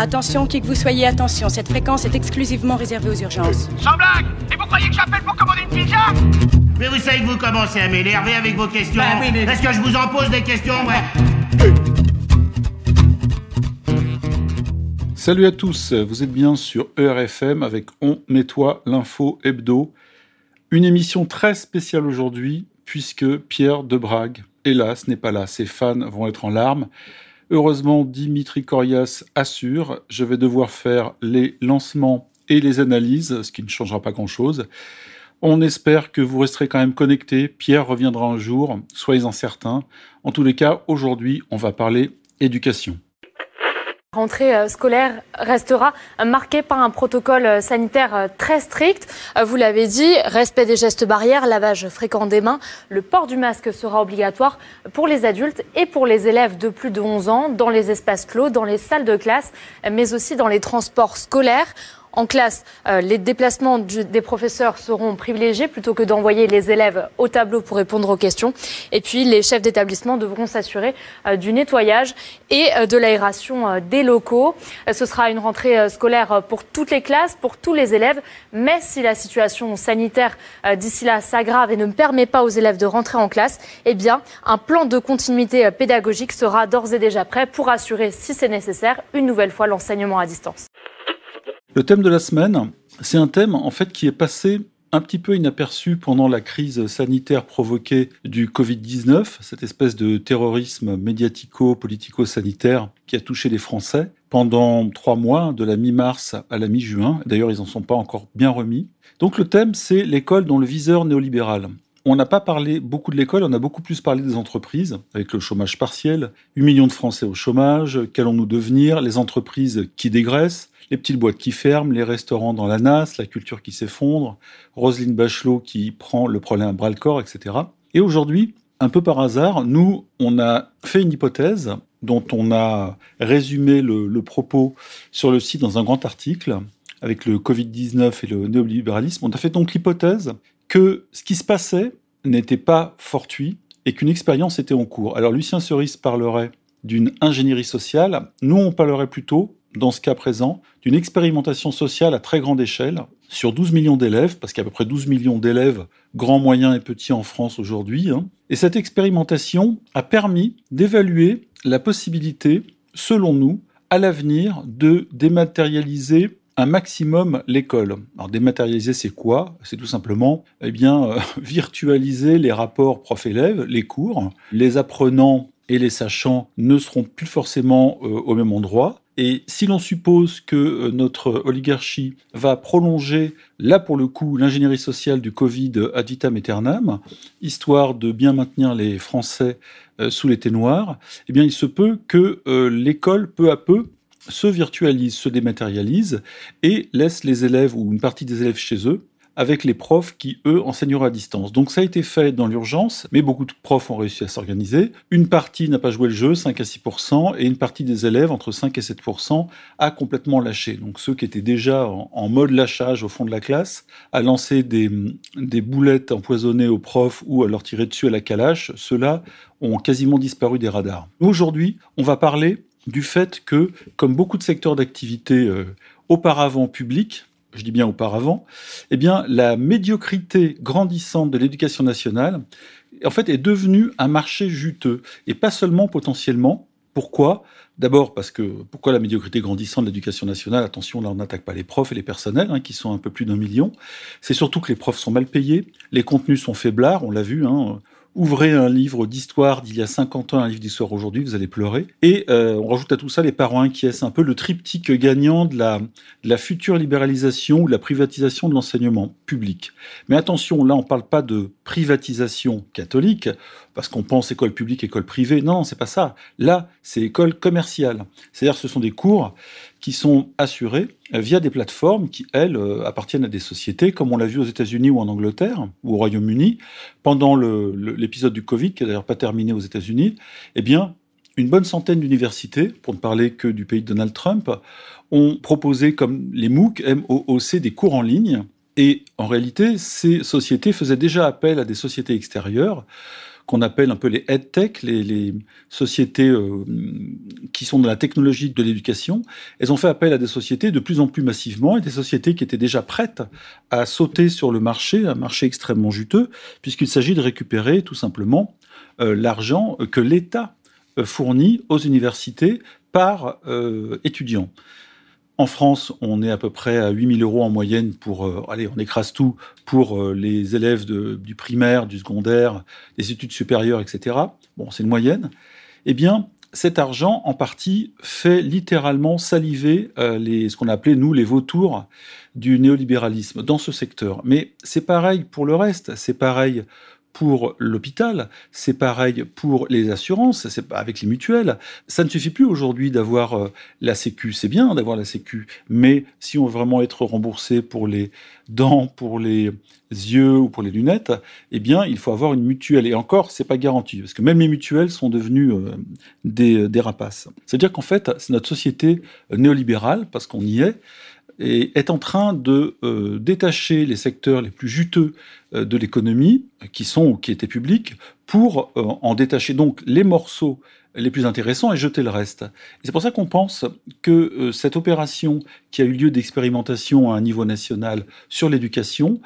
Attention, qui que vous soyez, attention, cette fréquence est exclusivement réservée aux urgences. Sans blague Et vous croyez que j'appelle pour commander une pizza? Mais vous savez que vous commencez à m'énerver avec vos questions. Bah oui, mais- Est-ce que je vous en pose des questions, ouais? Salut à tous, vous êtes bien sur ERFM avec On Nettoie l'info hebdo. Une émission très spéciale aujourd'hui puisque Pierre Debrague, hélas, n'est pas là. Ses fans vont être en larmes. Heureusement, Dimitri Corias assure, je vais devoir faire les lancements et les analyses, ce qui ne changera pas grand-chose. On espère que vous resterez quand même connectés. Pierre reviendra un jour, soyez-en certains. En tous les cas, aujourd'hui, on va parler éducation. La rentrée euh, scolaire restera marquée par un protocole euh, sanitaire euh, très strict. Vous l'avez dit, respect des gestes barrières, lavage fréquent des mains. Le port du masque sera obligatoire pour les adultes et pour les élèves de plus de 11 ans dans les espaces clos, dans les salles de classe, mais aussi dans les transports scolaires. En classe, euh, les déplacements des professeurs seront privilégiés plutôt que d'envoyer les élèves au tableau pour répondre aux questions. Et puis, les chefs d'établissement devront s'assurer euh, du nettoyage et euh, de l'aération des locaux. Ce sera une rentrée scolaire pour toutes les classes, pour tous les élèves. Mais si la situation sanitaire d'ici là s'aggrave et ne permet pas aux élèves de rentrer en classe, eh bien, un plan de continuité pédagogique sera d'ores et déjà prêt pour assurer, si c'est nécessaire, une nouvelle fois l'enseignement à distance. Le thème de la semaine, c'est un thème en fait qui est passé un petit peu inaperçu pendant la crise sanitaire provoquée du Covid-19, cette espèce de terrorisme médiatico-politico-sanitaire qui a touché les Français pendant trois mois, de la mi-mars à la mi-juin. D'ailleurs, ils n'en sont pas encore bien remis. Donc le thème, c'est l'école dans le viseur néolibéral. On n'a pas parlé beaucoup de l'école, on a beaucoup plus parlé des entreprises, avec le chômage partiel, 8 millions de Français au chômage, qu'allons-nous devenir, les entreprises qui dégraissent, les petites boîtes qui ferment, les restaurants dans la nasse, la culture qui s'effondre, Roselyne Bachelot qui prend le problème à bras le corps, etc. Et aujourd'hui, un peu par hasard, nous, on a fait une hypothèse dont on a résumé le, le propos sur le site dans un grand article avec le Covid-19 et le néolibéralisme. On a fait donc l'hypothèse que ce qui se passait n'était pas fortuit et qu'une expérience était en cours. Alors Lucien Cerise parlerait d'une ingénierie sociale, nous on parlerait plutôt, dans ce cas présent, d'une expérimentation sociale à très grande échelle sur 12 millions d'élèves, parce qu'il y a à peu près 12 millions d'élèves, grands, moyens et petits en France aujourd'hui. hein. Et cette expérimentation a permis d'évaluer la possibilité, selon nous, à l'avenir, de dématérialiser un maximum l'école. Alors dématérialiser, c'est quoi? C'est tout simplement, eh bien, euh, virtualiser les rapports prof-élève, les cours. Les apprenants et les sachants ne seront plus forcément euh, au même endroit. Et si l'on suppose que euh, notre oligarchie va prolonger, là pour le coup, l'ingénierie sociale du Covid ad vitam aeternam, histoire de bien maintenir les Français sous les ténoirs, eh bien il se peut que l'école, peu à peu, se virtualise, se dématérialise et laisse les élèves ou une partie des élèves chez eux avec les profs qui, eux, enseigneront à distance. Donc ça a été fait dans l'urgence, mais beaucoup de profs ont réussi à s'organiser. Une partie n'a pas joué le jeu, 5 à 6 et une partie des élèves, entre 5 et 7 a complètement lâché. Donc ceux qui étaient déjà en, mode lâchage au fond de la classe, à lancer des, des boulettes empoisonnées aux profs ou à leur tirer dessus à la calache, ceux-là ont quasiment disparu des radars. Aujourd'hui, on va parler du fait que, comme beaucoup de secteurs d'activité euh, auparavant publics, je dis bien auparavant, eh la médiocrité grandissante de l'éducation nationale, en fait, est devenue un marché juteux. Et pas seulement potentiellement. Pourquoi? D'abord parce que, pourquoi la médiocrité grandissante de l'éducation nationale? Attention, là, on n'attaque pas les profs et les personnels, hein, qui sont un peu plus d'un million. C'est surtout que les profs sont mal payés, les contenus sont faiblards, on l'a vu, hein, Ouvrez un livre d'histoire d'il y a 50 ans, un livre d'histoire aujourd'hui, vous allez pleurer. Et euh, on rajoute à tout ça les parents inquiets. C'est un peu le triptyque gagnant de la, future libéralisation ou de la privatisation de l'enseignement public. Mais attention, là, on ne parle pas de privatisation catholique, parce qu'on pense école publique, école privée. Non, c'est pas ça. Là, c'est école commerciale. C'est-à-dire ce sont des cours qui sont assurés euh, via des plateformes qui, elles, euh, appartiennent à des sociétés, comme on l'a vu aux États-Unis ou en Angleterre, ou au Royaume-Uni, pendant l'épisode du Covid, qui n'a d'ailleurs pas terminé aux États-Unis, eh bien, une bonne centaine d'universités, pour ne parler que du pays de Donald Trump, ont proposé, comme les MOOC, M-O-O-C, des cours en ligne. Et en réalité, ces sociétés faisaient déjà appel à des sociétés extérieures qu'on appelle un peu les EdTech, les, les sociétés euh, qui sont dans la technologie de l'éducation, elles ont fait appel à des sociétés de plus en plus massivement et des sociétés qui étaient déjà prêtes à sauter sur le marché, un marché extrêmement juteux, puisqu'il s'agit de récupérer tout simplement euh, l'argent que l'État euh, fournit aux universités par euh, étudiant. En France, on est à peu près à 8000 euros en moyenne pour, euh, allez, on écrase tout, pour euh, les élèves de, du primaire, du secondaire, des études supérieures, etc. Bon, c'est une moyenne. Eh bien, cet argent, en partie, fait littéralement saliver euh, les, ce qu'on appelait, nous, les vautours du néolibéralisme dans ce secteur. Mais c'est pareil pour le reste, c'est pareil pour l'hôpital, c'est pareil pour les assurances, c'est avec les mutuelles. Ça ne suffit plus aujourd'hui d'avoir euh, la Sécu, c'est bien d'avoir la Sécu, mais si on veut vraiment être remboursé pour les dents, pour les yeux ou pour les lunettes, eh bien, il faut avoir une mutuelle. Et encore, c'est pas garanti, parce que même les mutuelles sont devenues euh, des, des rapaces. C'est-à-dire qu'en fait, c'est notre société néolibérale, parce qu'on y est, et est en train de euh, détacher les secteurs les plus juteux euh, de l'économie, qui sont ou qui étaient publics, pour euh, en détacher donc les morceaux les plus intéressants et jeter le reste. C'est pour ça qu'on pense que cette opération qui a eu lieu d'expérimentation à un niveau national sur l'éducation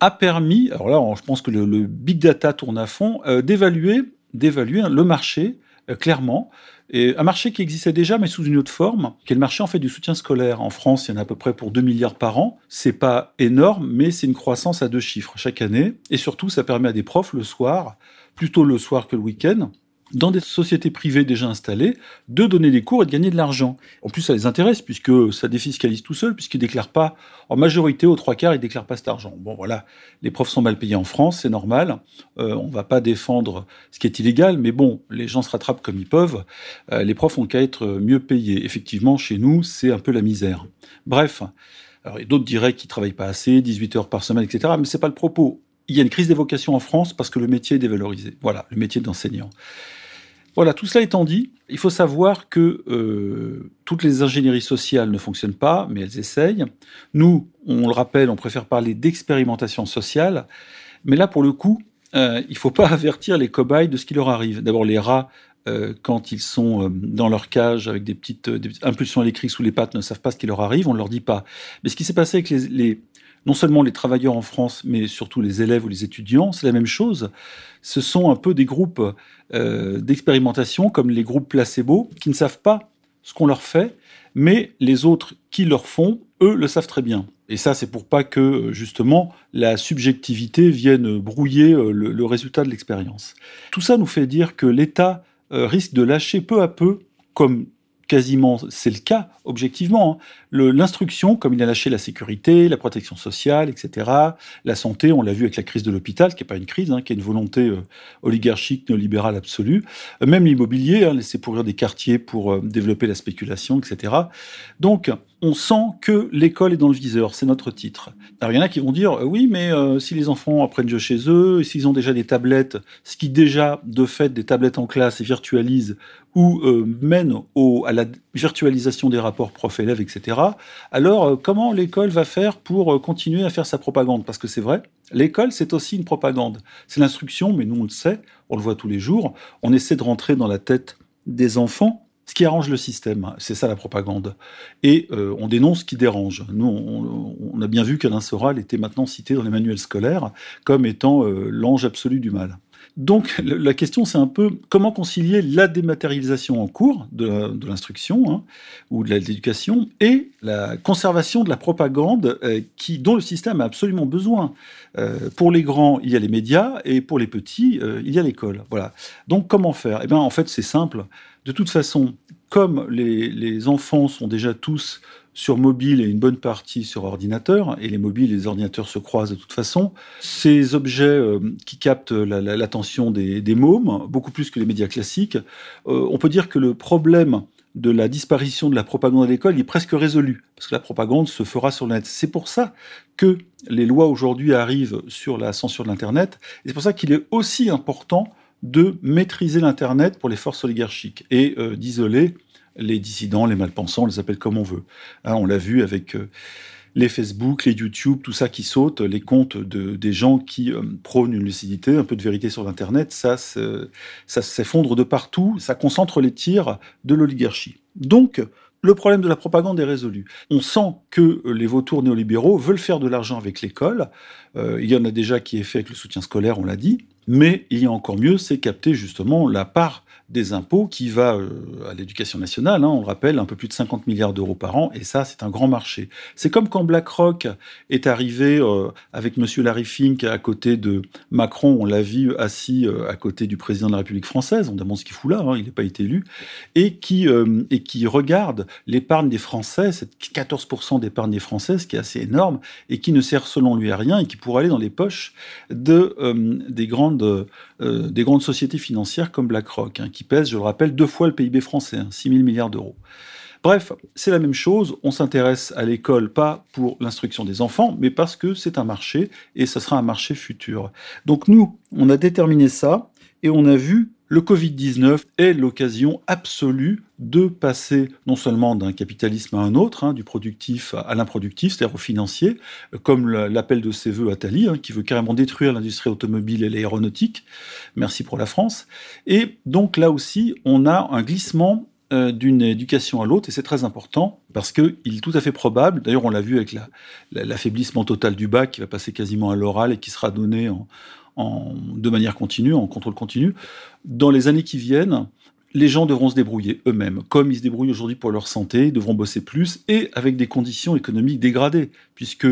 a permis, alors là je pense que le, big data tourne à fond, d'évaluer d'évaluer le marché clairement et un marché qui existait déjà, mais sous une autre forme, qui est le marché en fait du soutien scolaire. En France, il y en a à peu près pour 2 milliards par an. C'est pas énorme, mais c'est une croissance à deux chiffres chaque année. Et surtout, ça permet à des profs le soir, plutôt le soir que le week-end, dans des sociétés privées déjà installées, de donner des cours et de gagner de l'argent. En plus, ça les intéresse puisque ça défiscalise tout seul, puisqu'ils déclarent pas, en majorité, aux trois quarts, ils déclarent pas cet argent. Bon, voilà, les profs sont mal payés en France, c'est normal. Euh, on va pas défendre ce qui est illégal, mais bon, les gens se rattrapent comme ils peuvent. Euh, les profs ont qu'à être mieux payés. Effectivement, chez nous, c'est un peu la misère. Bref. D'autres diraient qu'ils travaillent pas assez, 18 heures par semaine, etc. Mais c'est pas le propos. Il y a une crise des vocations en France parce que le métier est dévalorisé. Voilà, le métier d'enseignant. Voilà, tout cela étant dit, il faut savoir que euh, toutes les ingénieries sociales ne fonctionnent pas, mais elles essayent. Nous, on le rappelle, on préfère parler d'expérimentation sociale, mais là, pour le coup, euh, il ne faut pas avertir les cobayes de ce qui leur arrive. D'abord, les rats, euh, quand ils sont dans leur cage avec des petites, impulsions électriques sous les pattes, ne savent pas ce qui leur arrive, on ne leur dit pas. Mais ce qui s'est passé avec les non seulement les travailleurs en France, mais surtout les élèves ou les étudiants, c'est la même chose. Ce sont un peu des groupes euh, d'expérimentation, comme les groupes placebo, qui ne savent pas ce qu'on leur fait, mais les autres qui leur font, eux, le savent très bien. Et ça, c'est pour pas que, justement, la subjectivité vienne brouiller euh, le, résultat de l'expérience. Tout ça nous fait dire que l'État euh, risque de lâcher peu à peu, comme quasiment, c'est le cas, objectivement. Hein. L'instruction, comme il a lâché la sécurité, la protection sociale, etc., la santé, on l'a vu avec la crise de l'hôpital, qui n'est pas une crise, hein, qui est une volonté euh, oligarchique, néolibérale absolue. Euh, même l'immobilier, hein, laisser pourrir des quartiers pour euh, développer la spéculation, etc. Donc, on sent que l'école est dans le viseur, c'est notre titre. Alors il y en a qui vont dire euh, oui, mais euh, si les enfants apprennent jeu chez eux, s'ils ont déjà des tablettes, ce qui déjà de fait des tablettes en classe et virtualise ou euh, mène au, à la virtualisation des rapports prof-élève, etc. Alors euh, comment l'école va faire pour continuer à faire sa propagande? Parce que c'est vrai, l'école c'est aussi une propagande. C'est l'instruction, mais nous on le sait, on le voit tous les jours. On essaie de rentrer dans la tête des enfants ce qui arrange le système. C'est ça la propagande. Et euh, on dénonce ce qui dérange. Nous, on, a bien vu qu'Alain Soral était maintenant cité dans les manuels scolaires comme étant euh, l'ange absolu du mal. Donc la question, c'est un peu comment concilier la dématérialisation en cours de l'instruction hein, ou de l'éducation et la conservation de la propagande euh, qui, dont le système a absolument besoin. Euh, pour les grands, il y a les médias et pour les petits, euh, il y a l'école. Voilà. Donc comment faire? Eh bien, en fait, c'est simple. De toute façon, comme les, enfants sont déjà tous sur mobile et une bonne partie sur ordinateur, et les mobiles et les ordinateurs se croisent de toute façon. Ces objets euh, qui captent l'attention la, la, des, des, mômes, beaucoup plus que les médias classiques, euh, on peut dire que le problème de la disparition de la propagande à l'école est presque résolu, parce que la propagande se fera sur le net. C'est pour ça que les lois aujourd'hui arrivent sur la censure de l'Internet, et c'est pour ça qu'il est aussi important de maîtriser l'Internet pour les forces oligarchiques et euh, d'isoler les dissidents, les malpensants, on les appelle comme on veut. Hein, on l'a vu avec euh, les Facebook, les YouTube, tout ça qui saute, les comptes de, des gens qui euh, prônent une lucidité, un peu de vérité sur l'Internet, ça, s'effondre de partout, ça concentre les tirs de l'oligarchie. Donc, le problème de la propagande est résolu. On sent que les vautours néolibéraux veulent faire de l'argent avec l'école. Il y en a déjà qui est fait avec le soutien scolaire, on l'a dit. Mais il y a encore mieux, c'est capter justement la part des impôts qui va euh, à l'éducation nationale, hein, on le rappelle, un peu plus de 50 milliards d'euros par an, et ça, c'est un grand marché. C'est comme quand BlackRock est arrivé euh, avec Monsieur Larry Fink à côté de Macron, on l'a vu assis euh, à côté du président de la République française, on demande ce qu'il fout là, hein, il n'a pas été élu, et qui, et qui regarde l'épargne des Français, cette 14% d'épargne des Français, ce qui est assez énorme, et qui ne sert selon lui à rien, et qui pourrait aller dans les poches de, des, grandes, des grandes sociétés financières comme BlackRock. Hein, qui pèse, je le rappelle, deux fois le PIB français, 6 hein, 000 milliards d'euros. Bref, c'est la même chose, on s'intéresse à l'école pas pour l'instruction des enfants, mais parce que c'est un marché, et ce sera un marché futur. Donc nous, on a déterminé ça, et on a vu le Covid-19 est l'occasion absolue de passer non seulement d'un capitalisme à un autre, hein, du productif à l'improductif, c'est-à-dire au financier, comme l'appel de ses voeux Attali, hein, qui veut carrément détruire l'industrie automobile et l'aéronautique. Merci pour la France. Et donc là aussi, on a un glissement euh, d'une éducation à l'autre, et c'est très important, parce qu'il est tout à fait probable, d'ailleurs on l'a vu avec l'affaiblissement total du bac, qui va passer quasiment à l'oral et qui sera donné en, de manière continue, en contrôle continu, dans les années qui viennent, les gens devront se débrouiller eux-mêmes, comme ils se débrouillent aujourd'hui pour leur santé, devront bosser plus et avec des conditions économiques dégradées, puisque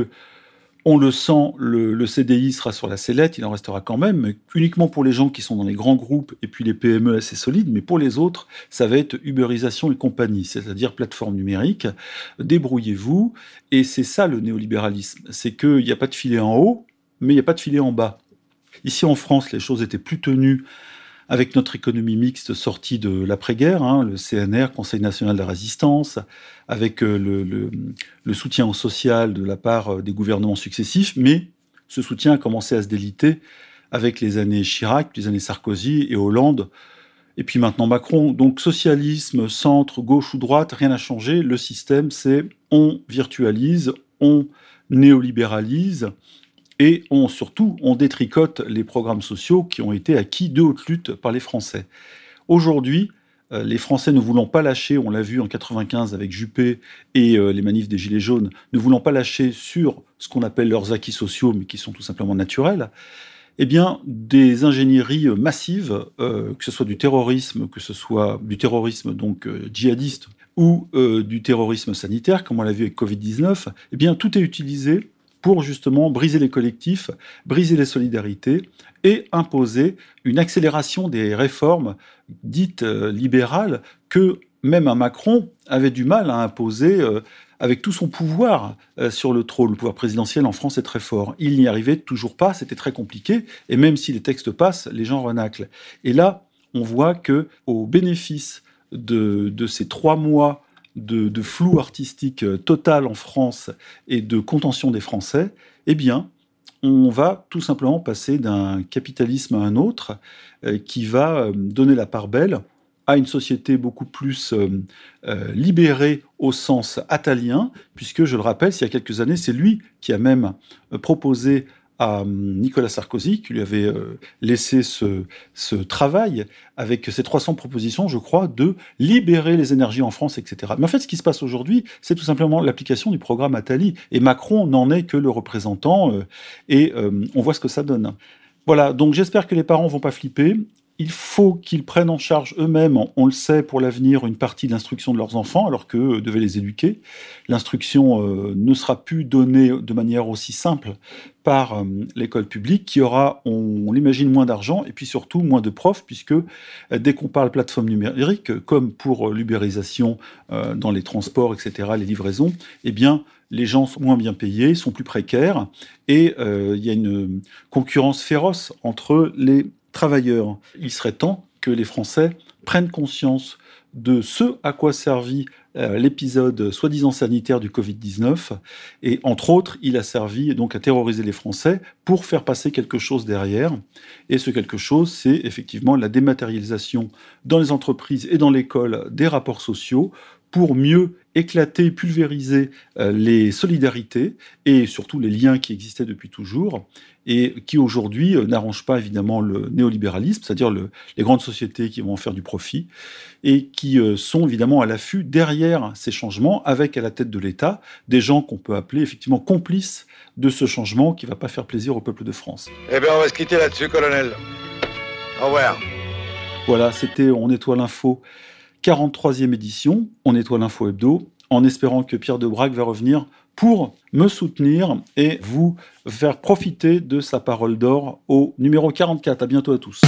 on le sent, le, CDI sera sur la sellette, il en restera quand même, uniquement pour les gens qui sont dans les grands groupes et puis les PME assez solides, mais pour les autres, ça va être uberisation et compagnie, c'est-à-dire plateforme numérique. Débrouillez-vous, et c'est ça le néolibéralisme, c'est qu'il n'y a pas de filet en haut, mais il n'y a pas de filet en bas. Ici en France, les choses étaient plus tenues avec notre économie mixte sortie de l'après-guerre, hein, le CNR, Conseil national de la résistance, avec euh, le, soutien social de la part euh, des gouvernements successifs, mais ce soutien a commencé à se déliter avec les années Chirac, les années Sarkozy et Hollande, et puis maintenant Macron. Donc socialisme, centre, gauche ou droite, rien n'a changé. Le système, c'est on virtualise, on néolibéralise, et surtout, on détricote les programmes sociaux qui ont été acquis de haute lutte par les Français. Aujourd'hui, euh, les Français ne voulant pas lâcher, on l'a vu en 95 avec Juppé et euh, les manifs des Gilets jaunes, ne voulant pas lâcher sur ce qu'on appelle leurs acquis sociaux, mais qui sont tout simplement naturels, eh bien, des ingénieries massives, euh, que ce soit du terrorisme, que ce soit du terrorisme donc djihadiste ou du terrorisme sanitaire, comme on l'a vu avec Covid-19, eh bien, tout est utilisé pour justement briser les collectifs, briser les solidarités et imposer une accélération des réformes dites euh, libérales que même un Macron avait du mal à imposer euh, avec tout son pouvoir euh, sur le trône. Le pouvoir présidentiel en France est très fort. Il n'y arrivait toujours pas, c'était très compliqué, et même si les textes passent, les gens renaclent. Et là, on voit que au bénéfice de, de ces trois mois de, flou artistique euh, total en France et de contention des Français, eh bien, on va tout simplement passer d'un capitalisme à un autre euh, qui va euh, donner la part belle à une société beaucoup plus libérée au sens atalien, puisque, je le rappelle, il y a quelques années, c'est lui qui a même proposé à Nicolas Sarkozy, qui lui avait euh, laissé ce, ce, travail avec ses 300 propositions, je crois, de libérer les énergies en France, etc. Mais en fait, ce qui se passe aujourd'hui, c'est tout simplement l'application du programme Attali. Et Macron n'en est que le représentant, euh, et euh, on voit ce que ça donne. Voilà, donc j'espère que les parents vont pas flipper il faut qu'ils prennent en charge eux-mêmes, on le sait pour l'avenir, une partie de l'instruction de leurs enfants, alors qu'eux devaient les éduquer. L'instruction euh, ne sera plus donnée de manière aussi simple par euh, l'école publique, qui aura, on, l'imagine, moins d'argent et puis surtout moins de profs, puisque euh, dès qu'on parle plateforme numérique, comme pour l'ubérisation dans les transports, etc., les livraisons, eh bien, les gens sont moins bien payés, sont plus précaires, et il y a une concurrence féroce entre les travailleurs. Il serait temps que les Français prennent conscience de ce à quoi servit euh, l'épisode soi-disant sanitaire du Covid-19. Et entre autres, il a servi donc à terroriser les Français pour faire passer quelque chose derrière. Et ce quelque chose, c'est effectivement la dématérialisation dans les entreprises et dans l'école des rapports sociaux pour mieux éclater, pulvériser euh, les solidarités et surtout les liens qui existaient depuis toujours et qui aujourd'hui euh, n'arrangent pas évidemment le néolibéralisme, c'est-à-dire les grandes sociétés qui vont en faire du profit et qui euh, sont évidemment à l'affût derrière ces changements avec à la tête de l'État des gens qu'on peut appeler effectivement complices de ce changement qui ne va pas faire plaisir au peuple de France. Eh bien on va se quitter là-dessus, colonel. Au revoir. Voilà, c'était On nettoie l'info 43e édition, On nettoie l'info hebdo, en espérant que Pierre de Brague va revenir pour me soutenir et vous faire profiter de sa parole d'or au numéro 44. À bientôt à tous.